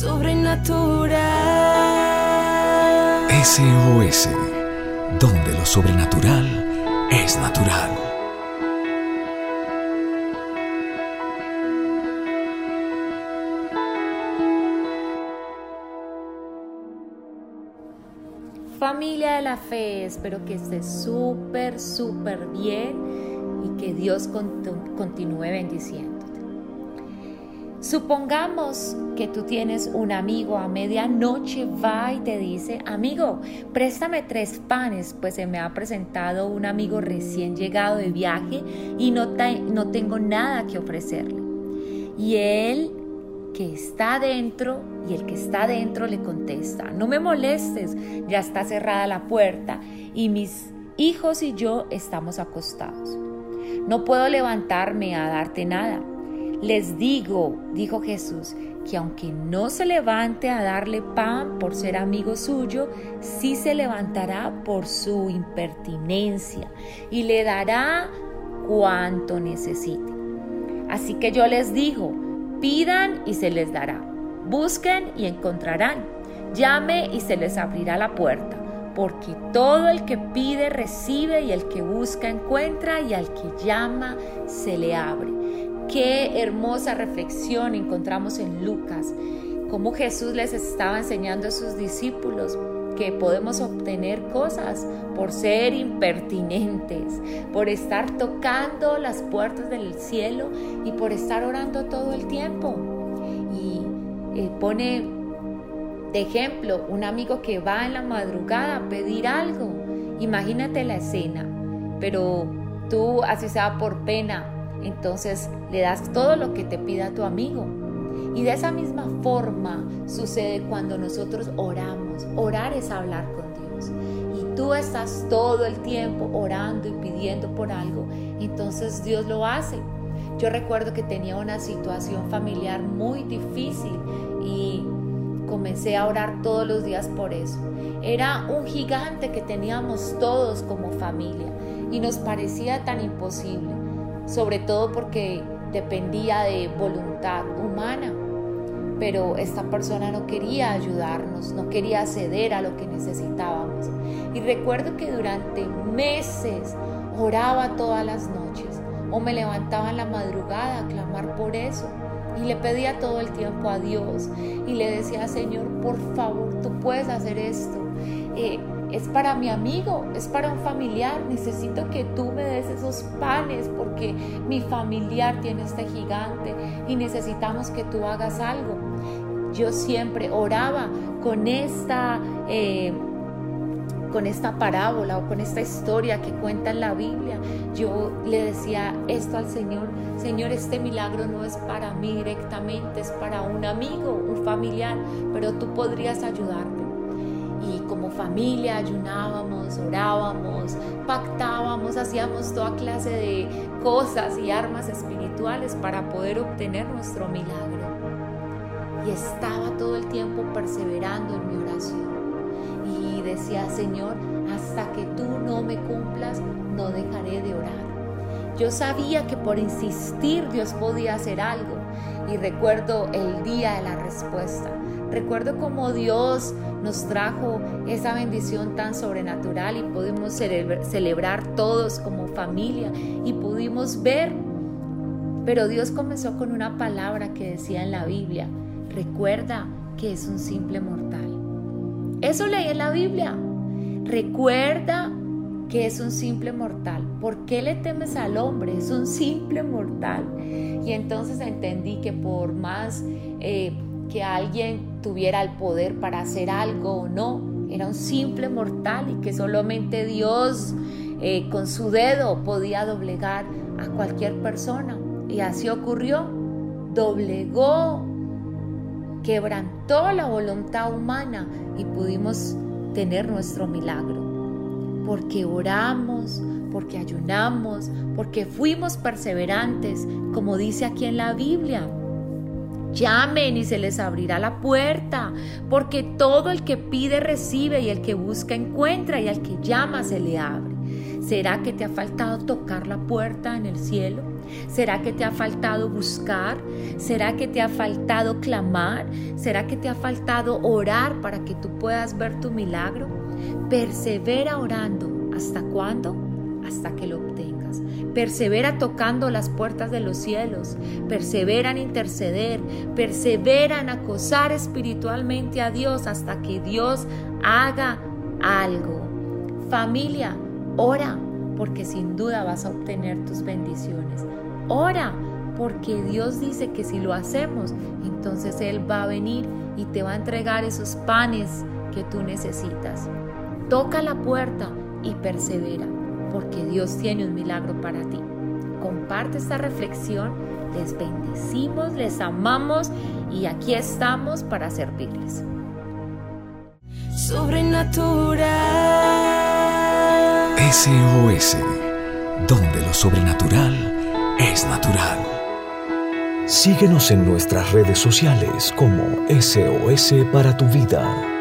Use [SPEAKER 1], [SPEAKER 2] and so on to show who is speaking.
[SPEAKER 1] sobrenatural.
[SPEAKER 2] SOS, donde lo sobrenatural es natural.
[SPEAKER 3] Familia de la fe, espero que estés súper, súper bien y que Dios continúe bendiciéndote. Supongamos que tú tienes un amigo a medianoche, va y te dice, amigo, préstame tres panes, pues se me ha presentado un amigo recién llegado de viaje y no, no tengo nada que ofrecerle. Y él que está dentro y el que está dentro le contesta, no me molestes, ya está cerrada la puerta y mis hijos y yo estamos acostados. No puedo levantarme a darte nada. Les digo, dijo Jesús, que aunque no se levante a darle pan por ser amigo suyo, sí se levantará por su impertinencia y le dará cuanto necesite. Así que yo les digo, Pidan y se les dará. Busquen y encontrarán. Llame y se les abrirá la puerta. Porque todo el que pide recibe y el que busca encuentra y al que llama se le abre. Qué hermosa reflexión encontramos en Lucas. Cómo Jesús les estaba enseñando a sus discípulos que podemos obtener cosas por ser impertinentes, por estar tocando las puertas del cielo y por estar orando todo el tiempo. Y eh, pone de ejemplo un amigo que va en la madrugada a pedir algo. Imagínate la escena, pero tú, así sea por pena, entonces le das todo lo que te pida tu amigo y de esa misma forma sucede cuando nosotros oramos. Orar es hablar con Dios. Y tú estás todo el tiempo orando y pidiendo por algo. Entonces Dios lo hace. Yo recuerdo que tenía una situación familiar muy difícil y comencé a orar todos los días por eso. Era un gigante que teníamos todos como familia y nos parecía tan imposible, sobre todo porque dependía de voluntad humana. Pero esta persona no quería ayudarnos, no quería ceder a lo que necesitábamos. Y recuerdo que durante meses oraba todas las noches o me levantaba en la madrugada a clamar por eso. Y le pedía todo el tiempo a Dios y le decía, Señor, por favor, tú puedes hacer esto. Eh, es para mi amigo, es para un familiar. Necesito que tú me des esos panes porque mi familiar tiene este gigante y necesitamos que tú hagas algo. Yo siempre oraba con esta... Eh, con esta parábola o con esta historia que cuenta en la Biblia, yo le decía esto al Señor, Señor, este milagro no es para mí directamente, es para un amigo, un familiar, pero tú podrías ayudarme y como familia ayunábamos, orábamos, pactábamos, hacíamos toda clase de cosas y armas espirituales para poder obtener nuestro milagro. Y estaba todo el tiempo perseverando en mi oración. Y decía, Señor, hasta que tú no me cumplas, no dejaré de orar. Yo sabía que por insistir Dios podía hacer algo. Y recuerdo el día de la respuesta. Recuerdo cómo Dios nos trajo esa bendición tan sobrenatural y pudimos celebrar todos como familia y pudimos ver. Pero Dios comenzó con una palabra que decía en la Biblia, recuerda que es un simple mortal. Eso leí en la Biblia. Recuerda que es un simple mortal. ¿Por qué le temes al hombre? Es un simple mortal. Y entonces entendí que por más... Eh, que alguien tuviera el poder para hacer algo o no. Era un simple mortal y que solamente Dios eh, con su dedo podía doblegar a cualquier persona. Y así ocurrió. Doblegó, quebrantó la voluntad humana y pudimos tener nuestro milagro. Porque oramos, porque ayunamos, porque fuimos perseverantes, como dice aquí en la Biblia. Llamen y se les abrirá la puerta, porque todo el que pide recibe y el que busca encuentra y al que llama se le abre. ¿Será que te ha faltado tocar la puerta en el cielo? ¿Será que te ha faltado buscar? ¿Será que te ha faltado clamar? ¿Será que te ha faltado orar para que tú puedas ver tu milagro? Persevera orando. ¿Hasta cuándo? Hasta que lo obtengas. Persevera tocando las puertas de los cielos. Persevera en interceder. Persevera en acosar espiritualmente a Dios hasta que Dios haga algo. Familia, ora porque sin duda vas a obtener tus bendiciones. Ora porque Dios dice que si lo hacemos, entonces Él va a venir y te va a entregar esos panes que tú necesitas. Toca la puerta y persevera, porque Dios tiene un milagro para ti. Comparte esta reflexión, les bendecimos, les amamos y aquí estamos para servirles.
[SPEAKER 2] Sobrenatural. SOS, donde lo sobrenatural es natural. Síguenos en nuestras redes sociales como SOS para tu vida.